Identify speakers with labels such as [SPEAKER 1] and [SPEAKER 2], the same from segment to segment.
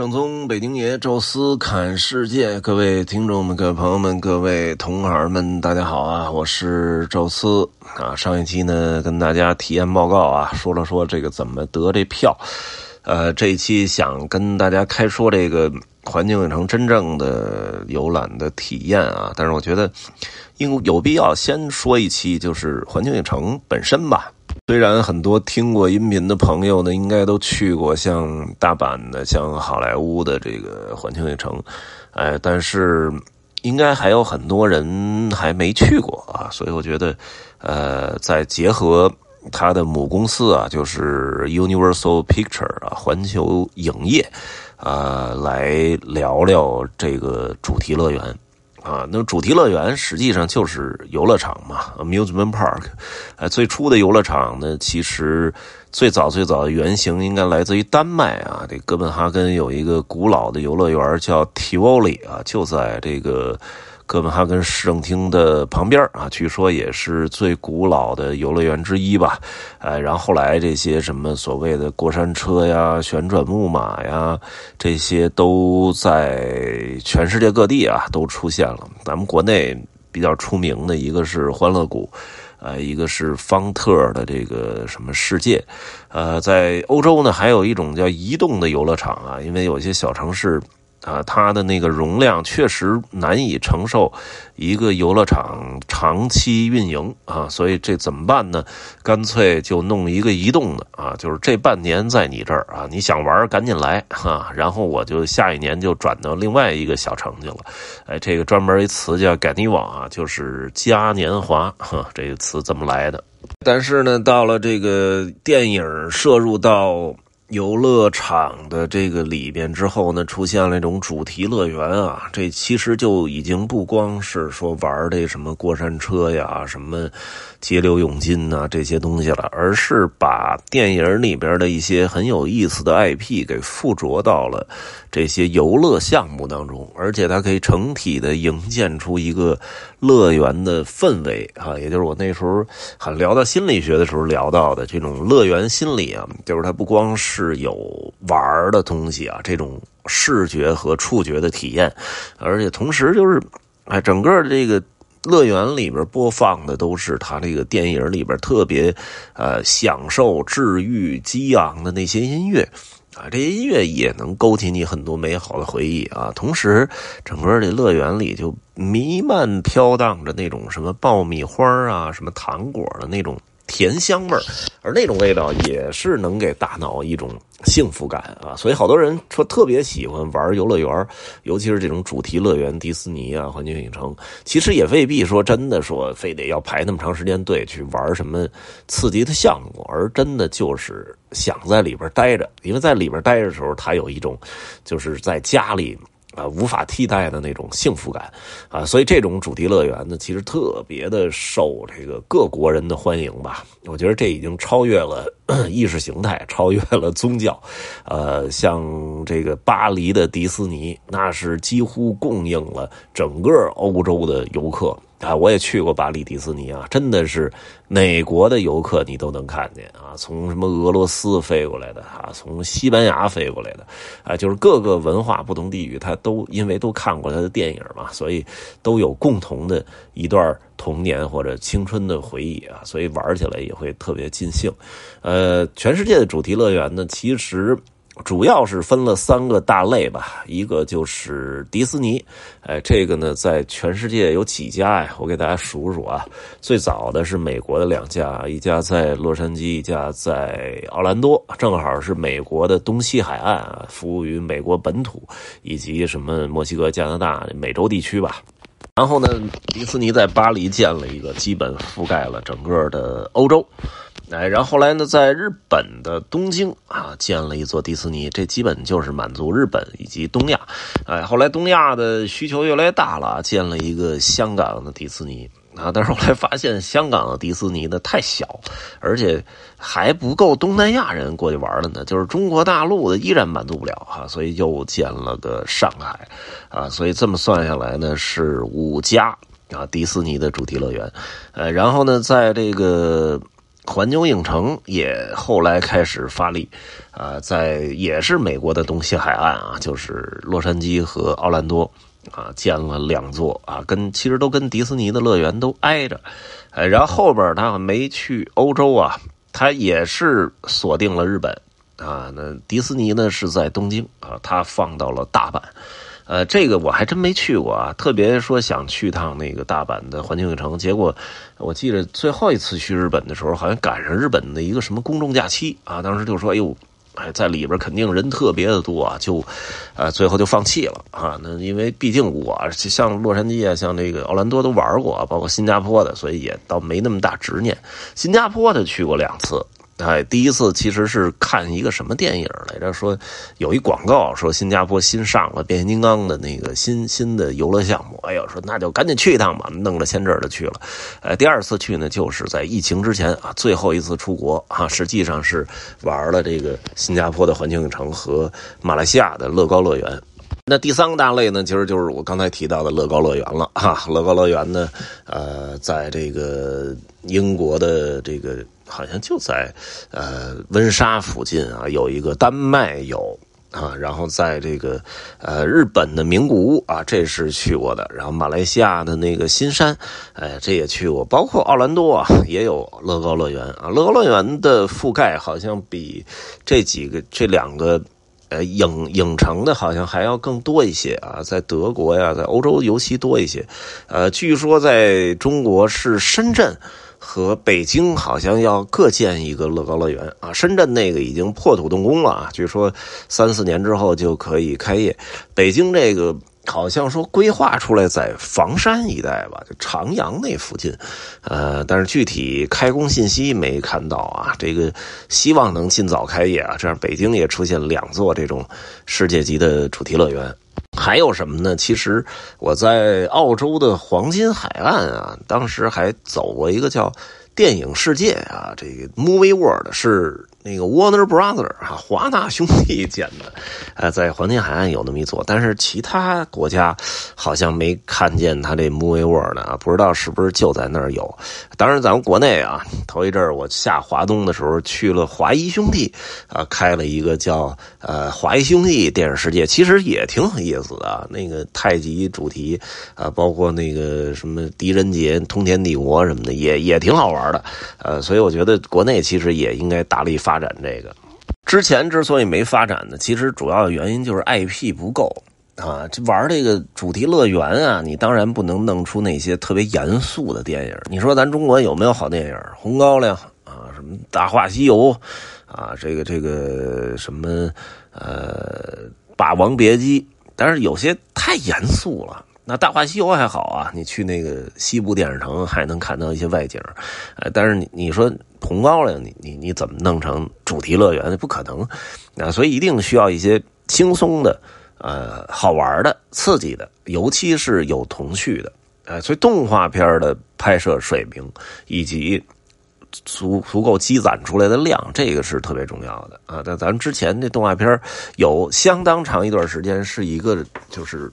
[SPEAKER 1] 正宗北京爷，宙斯侃世界，各位听众们、各位朋友们、各位同行们，大家好啊！我是宙斯啊。上一期呢，跟大家体验报告啊，说了说这个怎么得这票。呃，这一期想跟大家开说这个环球影城真正的游览的体验啊。但是我觉得，应有必要先说一期，就是环球影城本身吧。虽然很多听过音频的朋友呢，应该都去过像大阪的、像好莱坞的这个环球影城，哎，但是应该还有很多人还没去过啊。所以我觉得，呃，再结合它的母公司啊，就是 Universal Picture 啊，环球影业呃，来聊聊这个主题乐园。啊，那主题乐园实际上就是游乐场嘛，amusement park。呃，最初的游乐场呢，其实最早最早的原型应该来自于丹麦啊。这哥本哈根有一个古老的游乐园叫 Tivoli 啊，就在这个。哥本哈根市政厅的旁边啊，据说也是最古老的游乐园之一吧。呃，然后后来这些什么所谓的过山车呀、旋转木马呀，这些都在全世界各地啊都出现了。咱们国内比较出名的一个是欢乐谷，呃，一个是方特的这个什么世界。呃，在欧洲呢，还有一种叫移动的游乐场啊，因为有些小城市。啊，它的那个容量确实难以承受一个游乐场长期运营啊，所以这怎么办呢？干脆就弄一个移动的啊，就是这半年在你这儿啊，你想玩赶紧来哈，然后我就下一年就转到另外一个小城去了。哎，这个专门一词叫“改尼网”啊，就是嘉年华哈，这个词这么来的。但是呢，到了这个电影摄入到。游乐场的这个里边之后呢，出现了一种主题乐园啊，这其实就已经不光是说玩这什么过山车呀、什么激流勇进呐这些东西了，而是把电影里边的一些很有意思的 IP 给附着到了这些游乐项目当中，而且它可以整体的营建出一个乐园的氛围啊，也就是我那时候很聊到心理学的时候聊到的这种乐园心理啊，就是它不光是。是有玩的东西啊，这种视觉和触觉的体验，而且同时就是，哎，整个这个乐园里边播放的都是他这个电影里边特别呃享受、治愈、激昂的那些音乐啊，这些音乐也能勾起你很多美好的回忆啊。同时，整个这乐园里就弥漫飘荡着那种什么爆米花啊、什么糖果的那种。甜香味儿，而那种味道也是能给大脑一种幸福感啊，所以好多人说特别喜欢玩游乐园，尤其是这种主题乐园，迪士尼啊、环球影城，其实也未必说真的说非得要排那么长时间队去玩什么刺激的项目，而真的就是想在里边待着，因为在里边待着的时候，他有一种就是在家里。啊，无法替代的那种幸福感，啊，所以这种主题乐园呢，其实特别的受这个各国人的欢迎吧。我觉得这已经超越了 意识形态，超越了宗教。呃，像这个巴黎的迪斯尼，那是几乎供应了整个欧洲的游客。啊，我也去过巴黎迪士尼啊，真的是哪国的游客你都能看见啊，从什么俄罗斯飞过来的啊，从西班牙飞过来的，啊，就是各个文化不同地域，他都因为都看过他的电影嘛，所以都有共同的一段童年或者青春的回忆啊，所以玩起来也会特别尽兴。呃，全世界的主题乐园呢，其实。主要是分了三个大类吧，一个就是迪士尼，哎，这个呢在全世界有几家呀？我给大家数数啊。最早的是美国的两家，一家在洛杉矶，一家在奥兰多，正好是美国的东西海岸，服务于美国本土以及什么墨西哥、加拿大、美洲地区吧。然后呢，迪士尼在巴黎建了一个，基本覆盖了整个的欧洲。哎，然后来呢，在日本的东京啊，建了一座迪士尼，这基本就是满足日本以及东亚。哎，后来东亚的需求越来越大了，建了一个香港的迪士尼啊，但是后来发现香港的迪士尼呢太小，而且还不够东南亚人过去玩的呢，就是中国大陆的依然满足不了哈，所以又建了个上海啊，所以这么算下来呢，是五家啊迪士尼的主题乐园。呃，然后呢，在这个。环球影城也后来开始发力，啊，在也是美国的东西海岸啊，就是洛杉矶和奥兰多啊，建了两座啊，跟其实都跟迪士尼的乐园都挨着，哎，然后后边他没去欧洲啊，他也是锁定了日本啊，那迪士尼呢是在东京啊，他放到了大阪。呃，这个我还真没去过啊，特别说想去趟那个大阪的环球影城，结果我记得最后一次去日本的时候，好像赶上日本的一个什么公众假期啊，当时就说，哎呦，哎，在里边肯定人特别的多啊，就，呃，最后就放弃了啊。那因为毕竟我像洛杉矶啊，像这个奥兰多都玩过，包括新加坡的，所以也倒没那么大执念。新加坡的去过两次。哎，第一次其实是看一个什么电影来着？说有一广告说新加坡新上了变形金刚的那个新新的游乐项目。哎呦，说那就赶紧去一趟吧，弄了签证的去了。呃，第二次去呢，就是在疫情之前啊，最后一次出国啊，实际上是玩了这个新加坡的环球影城和马来西亚的乐高乐园。那第三个大类呢，其实就是我刚才提到的乐高乐园了哈。乐高乐园呢，呃，在这个英国的这个。好像就在，呃，温莎附近啊，有一个丹麦有啊，然后在这个呃日本的名古屋啊，这是去过的，然后马来西亚的那个新山，哎，这也去过，包括奥兰多啊，也有乐高乐园啊，乐高乐园的覆盖好像比这几个这两个呃影影城的好像还要更多一些啊，在德国呀，在欧洲尤其多一些，呃，据说在中国是深圳。和北京好像要各建一个乐高乐园啊，深圳那个已经破土动工了啊，据说三四年之后就可以开业。北京这个好像说规划出来在房山一带吧，就长阳那附近，呃，但是具体开工信息没看到啊。这个希望能尽早开业啊，这样北京也出现两座这种世界级的主题乐园。还有什么呢？其实我在澳洲的黄金海岸啊，当时还走过一个叫电影世界啊，这个 Movie World 是。那个 Warner Brother 啊，华纳兄弟 建的，呃，在黄金海岸有那么一座，但是其他国家好像没看见他这 Movie World 呢啊，不知道是不是就在那儿有。当然，咱们国内啊，头一阵我下华东的时候去了华谊兄弟啊，开了一个叫呃华谊兄弟电影世界，其实也挺有意思的。那个太极主题啊，包括那个什么狄仁杰、通天帝国什么的，也也挺好玩的。呃，所以我觉得国内其实也应该大力发。发展这个，之前之所以没发展呢，其实主要的原因就是 IP 不够啊。这玩这个主题乐园啊，你当然不能弄出那些特别严肃的电影。你说咱中国有没有好电影？《红高粱》啊，什么《大话西游》啊，这个这个什么呃《霸王别姬》，但是有些太严肃了。那《大话西游》还好啊，你去那个西部电视城还能看到一些外景，呃，但是你你说红高粱，你你你怎么弄成主题乐园？不可能，啊，所以一定需要一些轻松的、呃，好玩的、刺激的，尤其是有童趣的，呃，所以动画片的拍摄水平以及足足够积攒出来的量，这个是特别重要的啊。在咱们之前那动画片有相当长一段时间是一个就是。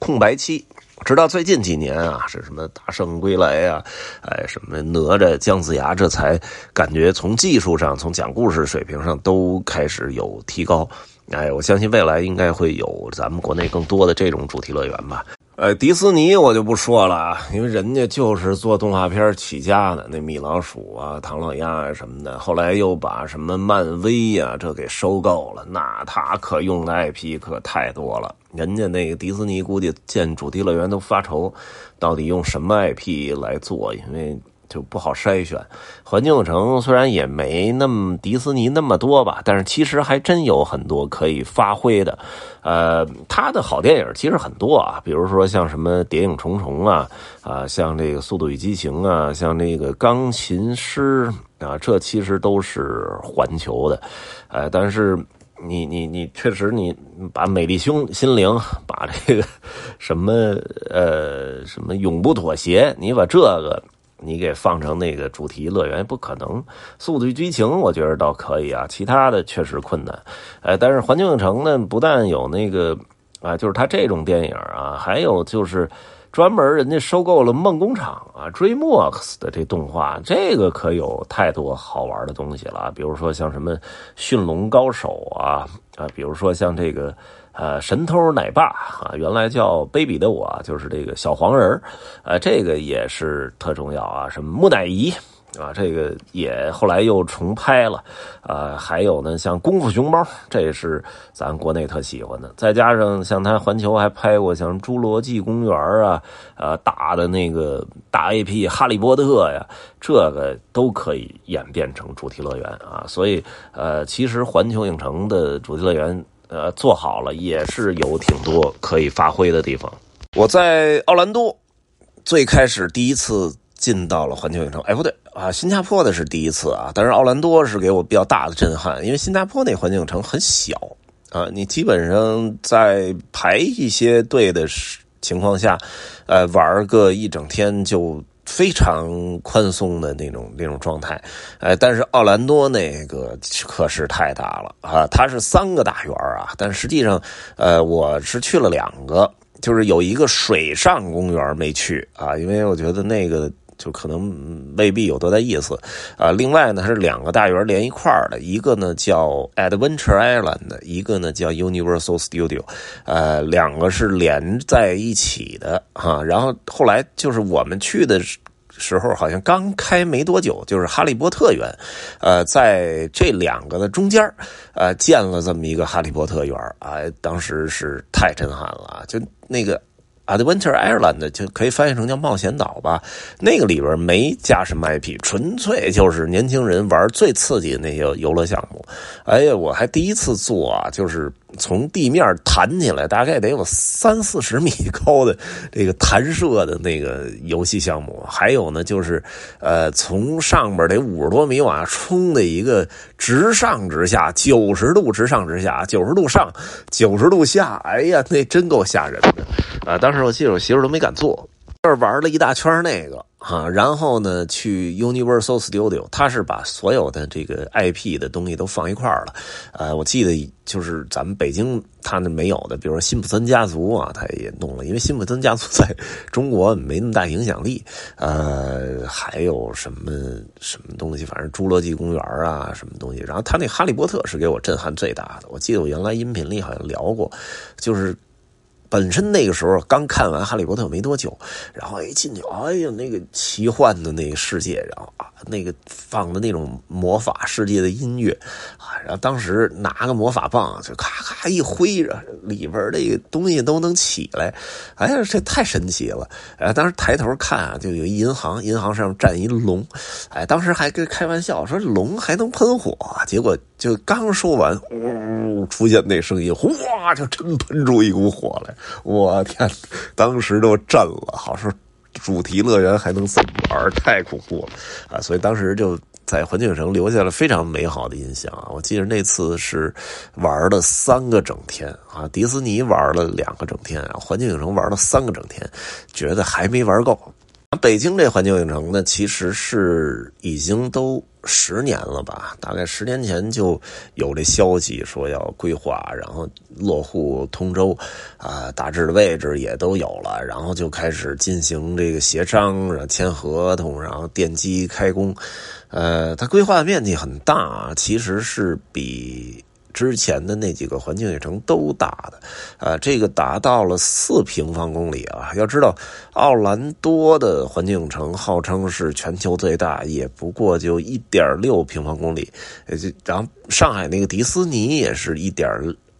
[SPEAKER 1] 空白期，直到最近几年啊，是什么大圣归来啊，哎，什么哪吒、姜子牙，这才感觉从技术上、从讲故事水平上都开始有提高。哎，我相信未来应该会有咱们国内更多的这种主题乐园吧。呃，迪士尼我就不说了啊，因为人家就是做动画片起家的，那米老鼠啊、唐老鸭啊什么的，后来又把什么漫威呀这给收购了，那他可用的 IP 可太多了。人家那个迪士尼估计建主题乐园都发愁，到底用什么 IP 来做，因为。就不好筛选，环球影城虽然也没那么迪士尼那么多吧，但是其实还真有很多可以发挥的。呃，他的好电影其实很多啊，比如说像什么《谍影重重》啊，啊，像这个《速度与激情》啊，像那个《钢琴师》啊，这其实都是环球的。呃，但是你你你确实你把《美丽胸心灵》把这个什么呃什么永不妥协，你把这个。你给放成那个主题乐园不可能，速度与激情我觉得倒可以啊，其他的确实困难。哎，但是环球影城呢，不但有那个啊，就是它这种电影啊，还有就是专门人家收购了梦工厂啊，DreamWorks 的这动画，这个可有太多好玩的东西了。比如说像什么《驯龙高手》啊啊，比如说像这个呃《神偷奶爸》啊，原来叫《卑鄙的我》，就是这个小黄人啊，这个也是特重要啊。什么木乃伊？啊，这个也后来又重拍了，啊，还有呢，像《功夫熊猫》，这也是咱国内特喜欢的。再加上像他环球还拍过像《侏罗纪公园》啊，呃，大的那个大 IP《哈利波特》呀，这个都可以演变成主题乐园啊。所以，呃，其实环球影城的主题乐园，呃，做好了也是有挺多可以发挥的地方。我在奥兰多最开始第一次进到了环球影城，哎，不对。啊，新加坡的是第一次啊，但是奥兰多是给我比较大的震撼，因为新加坡那环境城很小啊，你基本上在排一些队的情况下，呃，玩个一整天就非常宽松的那种那种状态，哎，但是奥兰多那个可是太大了啊，它是三个大园啊，但实际上，呃，我是去了两个，就是有一个水上公园没去啊，因为我觉得那个。就可能未必有多大意思，啊，另外呢，是两个大园连一块儿的，一个呢叫 Adventure Island，一个呢叫 Universal Studio，呃，两个是连在一起的哈。然后后来就是我们去的时候，好像刚开没多久，就是哈利波特园，呃，在这两个的中间呃，建了这么一个哈利波特园啊，当时是太震撼了，就那个。Adventure Island 就可以翻译成叫冒险岛吧，那个里边没加什么 IP，纯粹就是年轻人玩最刺激的那些游乐项目。哎呀，我还第一次做啊，就是。从地面弹起来，大概得有三四十米高的这个弹射的那个游戏项目，还有呢，就是呃，从上边得五十多米往下冲的一个直上直下，九十度直上直下，九十度上，九十度下，哎呀，那真够吓人的。啊！当时我记得我媳妇都没敢坐，这玩了一大圈那个。啊，然后呢，去 Universal Studio，他是把所有的这个 IP 的东西都放一块了。呃，我记得就是咱们北京他那没有的，比如说辛普森家族啊，他也弄了，因为辛普森家族在中国没那么大影响力。呃，还有什么什么东西，反正侏罗纪公园啊，什么东西。然后他那哈利波特是给我震撼最大的。我记得我原来音频里好像聊过，就是。本身那个时候刚看完《哈利波特》没多久，然后一进去，哎呀，那个奇幻的那个世界，然后啊，那个放的那种魔法世界的音乐啊，然后当时拿个魔法棒就咔咔一挥着，里边那个东西都能起来，哎呀，这太神奇了！哎，当时抬头看啊，就有一银行，银行上站一龙，哎，当时还跟开玩笑说龙还能喷火，结果就刚说完，呜，出现那声音，哗，就真喷出一股火来。我天，当时都震了，好说主题乐园还能这么玩，太恐怖了啊！所以当时就在环球影城留下了非常美好的印象啊！我记得那次是玩了三个整天啊，迪士尼玩了两个整天啊，环球影城玩了三个整天，觉得还没玩够。北京这环球影城呢，其实是已经都十年了吧？大概十年前就有这消息说要规划，然后落户通州，啊，大致的位置也都有了，然后就开始进行这个协商，然后签合同，然后奠基开工。呃，它规划的面积很大，其实是比。之前的那几个环境影城都大的，啊，这个达到了四平方公里啊！要知道，奥兰多的环境影城号称是全球最大，也不过就一点六平方公里。呃，然后上海那个迪斯尼也是一点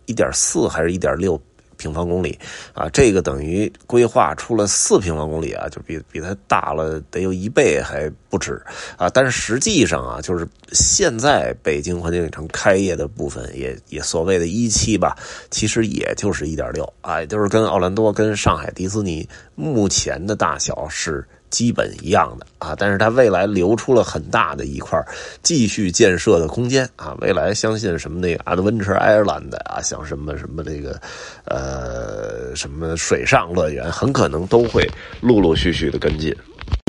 [SPEAKER 1] 一点四还是一点六。平方公里啊，这个等于规划出了四平方公里啊，就比比它大了得有一倍还不止啊。但是实际上啊，就是现在北京环球影城开业的部分，也也所谓的一期吧，其实也就是一点六啊，就是跟奥兰多、跟上海迪斯尼目前的大小是。基本一样的啊，但是它未来留出了很大的一块继续建设的空间啊。未来相信什么那个 Adventure Island 啊，像什么什么这个呃什么水上乐园，很可能都会陆陆续续的跟进。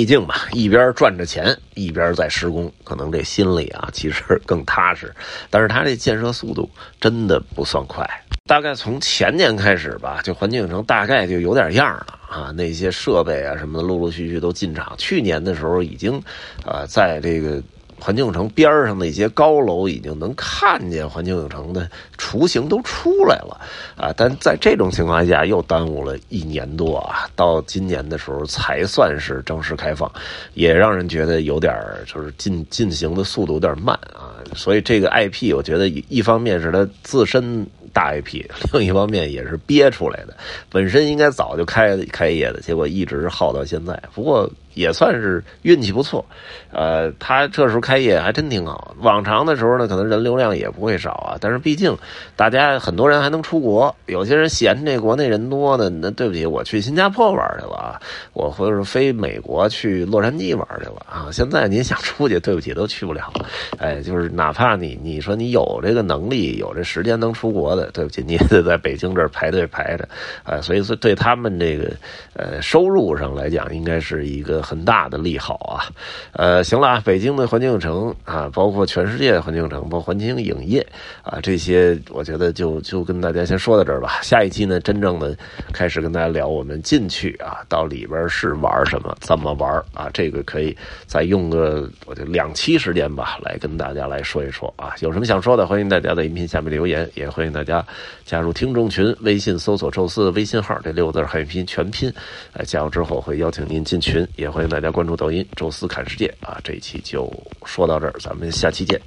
[SPEAKER 1] 毕竟吧，一边赚着钱，一边在施工，可能这心里啊其实 更踏实。但是它这建设速度真的不算快，大概从前年开始吧，就环境影城大概就有点样了啊，那些设备啊什么的陆陆续续都进场。去年的时候已经，呃，在这个。环境影城边上的一些高楼已经能看见环境影城的雏形都出来了啊！但在这种情况下，又耽误了一年多啊，到今年的时候才算是正式开放，也让人觉得有点就是进进行的速度有点慢啊。所以这个 IP，我觉得一方面是它自身。大 IP，另一方面也是憋出来的，本身应该早就开开业的，结果一直耗到现在。不过也算是运气不错，呃，他这时候开业还真挺好。往常的时候呢，可能人流量也不会少啊，但是毕竟大家很多人还能出国，有些人嫌这国内人多呢，那对不起，我去新加坡玩去了啊，我或者飞美国去洛杉矶玩去了啊。现在您想出去，对不起，都去不了。哎，就是哪怕你你说你有这个能力，有这时间能出国的。对不起，你也得在北京这儿排队排着，啊，所以说对他们这个呃收入上来讲，应该是一个很大的利好啊。呃，行了，北京的环境影城啊，包括全世界的环境影城，包括环境影业啊，这些我觉得就就跟大家先说到这儿吧。下一期呢，真正的开始跟大家聊我们进去啊，到里边是玩什么，怎么玩啊，这个可以再用个我就两期时间吧，来跟大家来说一说啊。有什么想说的，欢迎大家在音频下面留言，也欢迎大家。加入听众群，微信搜索“宙斯”微信号，这六个字汉语拼音全拼。哎，加入之后会邀请您进群，也欢迎大家关注抖音“周四看世界”啊。这一期就说到这儿，咱们下期见。